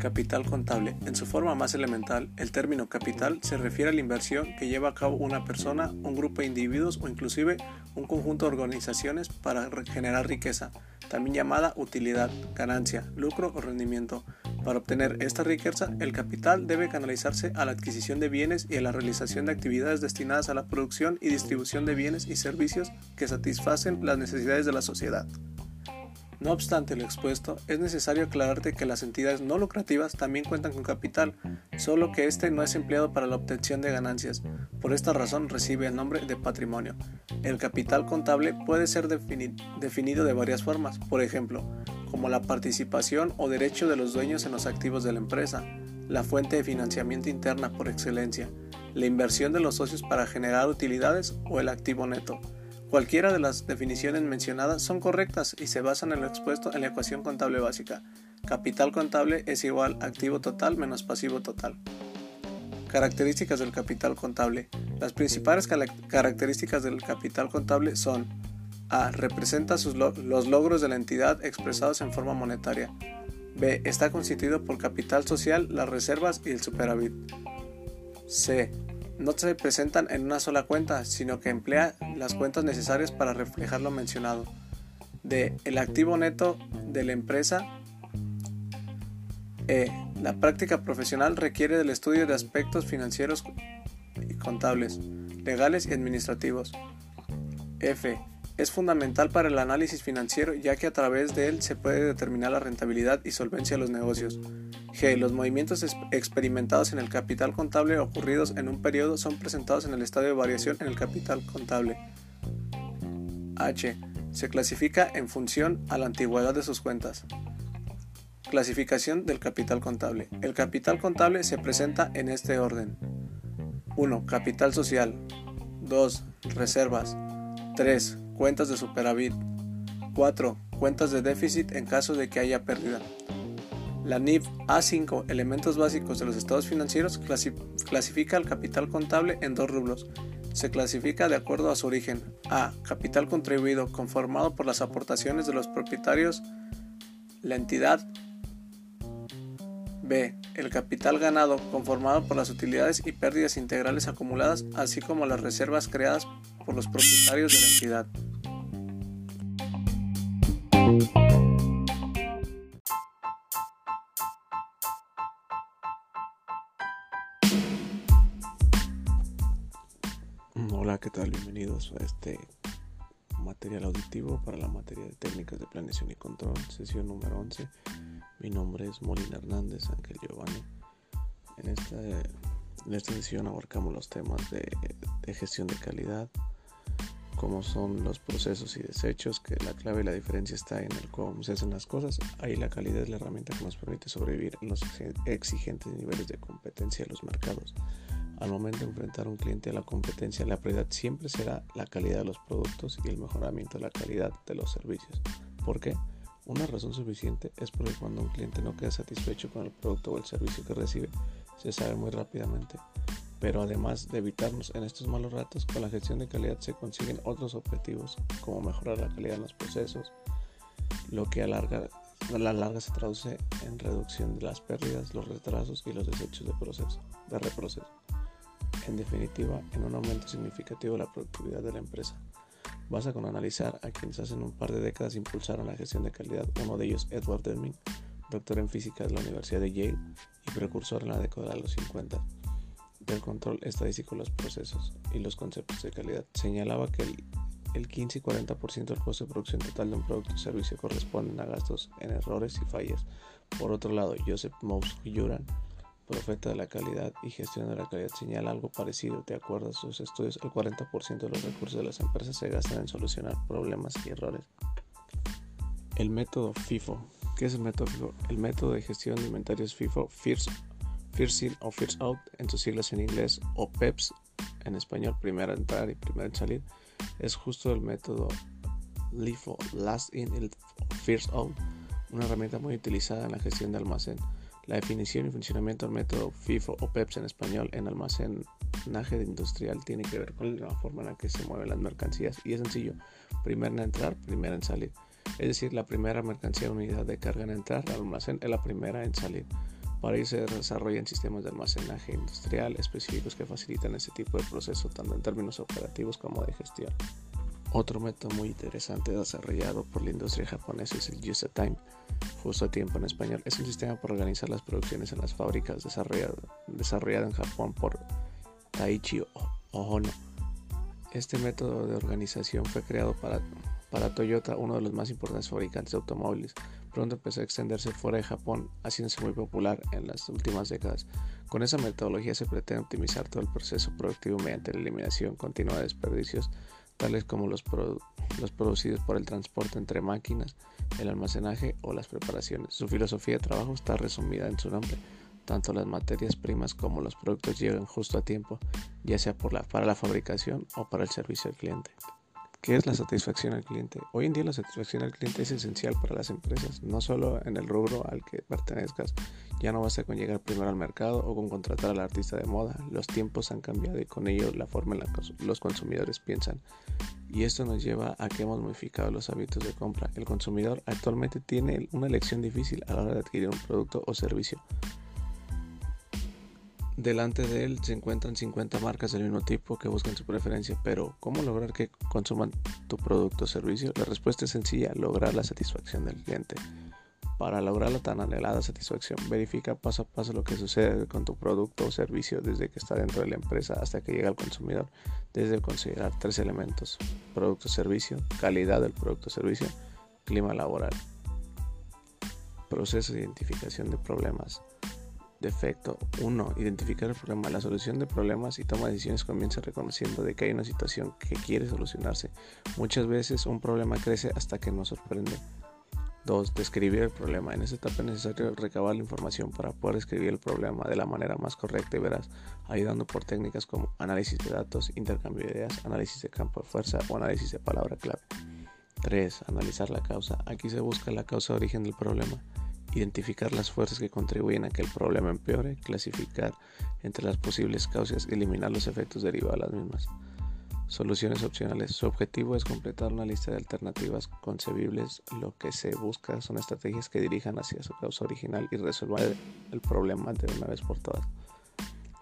Capital contable. En su forma más elemental, el término capital se refiere a la inversión que lleva a cabo una persona, un grupo de individuos o inclusive un conjunto de organizaciones para generar riqueza, también llamada utilidad, ganancia, lucro o rendimiento. Para obtener esta riqueza, el capital debe canalizarse a la adquisición de bienes y a la realización de actividades destinadas a la producción y distribución de bienes y servicios que satisfacen las necesidades de la sociedad. No obstante lo expuesto, es necesario aclararte que las entidades no lucrativas también cuentan con capital, solo que este no es empleado para la obtención de ganancias. Por esta razón recibe el nombre de patrimonio. El capital contable puede ser definido de varias formas, por ejemplo, como la participación o derecho de los dueños en los activos de la empresa, la fuente de financiamiento interna por excelencia, la inversión de los socios para generar utilidades o el activo neto. Cualquiera de las definiciones mencionadas son correctas y se basan en lo expuesto en la ecuación contable básica. Capital contable es igual a activo total menos pasivo total. Características del capital contable. Las principales características del capital contable son A. Representa los logros de la entidad expresados en forma monetaria. B. Está constituido por capital social, las reservas y el superávit. C no se presentan en una sola cuenta, sino que emplea las cuentas necesarias para reflejar lo mencionado. D. El activo neto de la empresa. E. La práctica profesional requiere del estudio de aspectos financieros y contables, legales y administrativos. F. Es fundamental para el análisis financiero ya que a través de él se puede determinar la rentabilidad y solvencia de los negocios. G. Los movimientos experimentados en el capital contable ocurridos en un periodo son presentados en el estadio de variación en el capital contable. H. Se clasifica en función a la antigüedad de sus cuentas. Clasificación del capital contable. El capital contable se presenta en este orden. 1. Capital social. 2. Reservas. 3. Cuentas de superávit. 4. Cuentas de déficit en caso de que haya pérdida. La NIF A5, elementos básicos de los estados financieros, clasifica el capital contable en dos rubros. Se clasifica de acuerdo a su origen. A. Capital contribuido, conformado por las aportaciones de los propietarios, la entidad. B. El capital ganado, conformado por las utilidades y pérdidas integrales acumuladas, así como las reservas creadas por los propietarios de la entidad. Este material auditivo para la materia de técnicas de planeación y control, sesión número 11. Mi nombre es Molina Hernández, Ángel Giovanni. En esta, en esta sesión abarcamos los temas de, de gestión de calidad, cómo son los procesos y desechos, que la clave y la diferencia está en el cómo se hacen las cosas. Ahí la calidad es la herramienta que nos permite sobrevivir en los exigentes niveles de competencia de los mercados. Al momento de enfrentar a un cliente a la competencia, la prioridad siempre será la calidad de los productos y el mejoramiento de la calidad de los servicios. ¿Por qué? Una razón suficiente es porque cuando un cliente no queda satisfecho con el producto o el servicio que recibe, se sabe muy rápidamente pero además de evitarnos en estos malos ratos, con la gestión de calidad se consiguen otros objetivos, como mejorar la calidad en los procesos, lo que a, la larga se traduce en reducción de las pérdidas, los retrasos y los desechos de, proceso, de reproceso. En definitiva, en un aumento significativo de la productividad de la empresa. Basta con analizar a quienes hace un par de décadas impulsaron la gestión de calidad, uno de ellos Edward Deming, doctor en física de la Universidad de Yale y precursor en la década de los 50 del control estadístico de los procesos y los conceptos de calidad. Señalaba que el, el 15 y 40% del costo de producción total de un producto o servicio corresponden a gastos en errores y fallas. Por otro lado, Joseph Mouse Juran, profeta de la calidad y gestión de la calidad, señala algo parecido. De acuerdo a sus estudios, el 40% de los recursos de las empresas se gastan en solucionar problemas y errores. El método FIFO. ¿Qué es el método FIFO? El método de gestión de inventarios FIFO, First First In o First Out en sus siglas en inglés o PEPS en español, primera entrar y primera en salir, es justo el método LIFO, Last In First Out, una herramienta muy utilizada en la gestión de almacén. La definición y funcionamiento del método FIFO o PEPS en español en almacenaje industrial tiene que ver con la forma en la que se mueven las mercancías y es sencillo, primera en entrar, primera en salir. es decir, la primera mercancía unidad de carga en entrar al almacén es la primera en salir. Para ello se desarrollan sistemas de almacenaje industrial específicos que facilitan este tipo de proceso tanto en términos operativos como de gestión. Otro método muy interesante desarrollado por la industria japonesa es el Just Time, justo a tiempo en español. Es un sistema para organizar las producciones en las fábricas desarrollado, desarrollado en Japón por Taichi Ohono. Este método de organización fue creado para, para Toyota, uno de los más importantes fabricantes de automóviles. Pronto empezó a extenderse fuera de Japón, haciéndose muy popular en las últimas décadas. Con esa metodología se pretende optimizar todo el proceso productivo mediante la eliminación continua de desperdicios tales como los, los producidos por el transporte entre máquinas, el almacenaje o las preparaciones. Su filosofía de trabajo está resumida en su nombre. Tanto las materias primas como los productos llegan justo a tiempo, ya sea para la fabricación o para el servicio al cliente. ¿Qué es la satisfacción al cliente? Hoy en día la satisfacción al cliente es esencial para las empresas, no solo en el rubro al que pertenezcas. Ya no basta con llegar primero al mercado o con contratar al artista de moda. Los tiempos han cambiado y con ello la forma en la que los consumidores piensan. Y esto nos lleva a que hemos modificado los hábitos de compra. El consumidor actualmente tiene una elección difícil a la hora de adquirir un producto o servicio. Delante de él se encuentran 50 marcas del mismo tipo que buscan su preferencia, pero ¿cómo lograr que consuman tu producto o servicio? La respuesta es sencilla, lograr la satisfacción del cliente. Para lograr la tan anhelada satisfacción, verifica paso a paso lo que sucede con tu producto o servicio desde que está dentro de la empresa hasta que llega al consumidor. Desde considerar tres elementos, producto o servicio, calidad del producto o servicio, clima laboral, proceso de identificación de problemas, Defecto 1. Identificar el problema. La solución de problemas y toma de decisiones comienza reconociendo de que hay una situación que quiere solucionarse. Muchas veces un problema crece hasta que nos sorprende. 2. Describir el problema. En esta etapa es necesario recabar la información para poder describir el problema de la manera más correcta y veraz, ayudando por técnicas como análisis de datos, intercambio de ideas, análisis de campo de fuerza o análisis de palabra clave. 3. Analizar la causa. Aquí se busca la causa de origen del problema identificar las fuerzas que contribuyen a que el problema empeore, clasificar entre las posibles causas y eliminar los efectos derivados de las mismas. Soluciones opcionales. Su objetivo es completar una lista de alternativas concebibles. Lo que se busca son estrategias que dirijan hacia su causa original y resuelvan el problema de una vez por todas.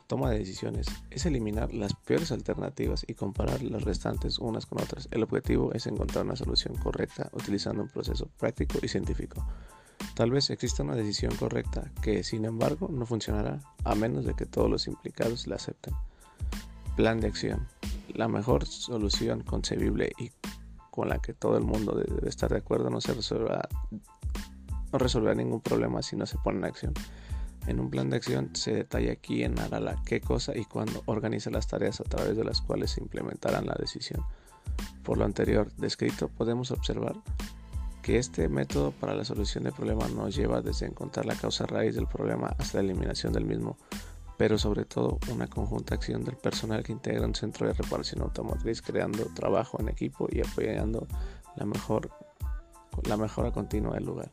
Toma de decisiones. Es eliminar las peores alternativas y comparar las restantes unas con otras. El objetivo es encontrar una solución correcta utilizando un proceso práctico y científico. Tal vez exista una decisión correcta que, sin embargo, no funcionará a menos de que todos los implicados la acepten. Plan de acción. La mejor solución concebible y con la que todo el mundo debe estar de acuerdo no se resuelva, no resolverá ningún problema si no se pone en acción. En un plan de acción se detalla quién hará la qué cosa y cuándo organiza las tareas a través de las cuales se implementarán la decisión. Por lo anterior descrito podemos observar que este método para la solución de problemas nos lleva desde encontrar la causa raíz del problema hasta la eliminación del mismo, pero sobre todo una conjunta acción del personal que integra un centro de reparación automotriz, creando trabajo en equipo y apoyando la, mejor, la mejora continua del lugar.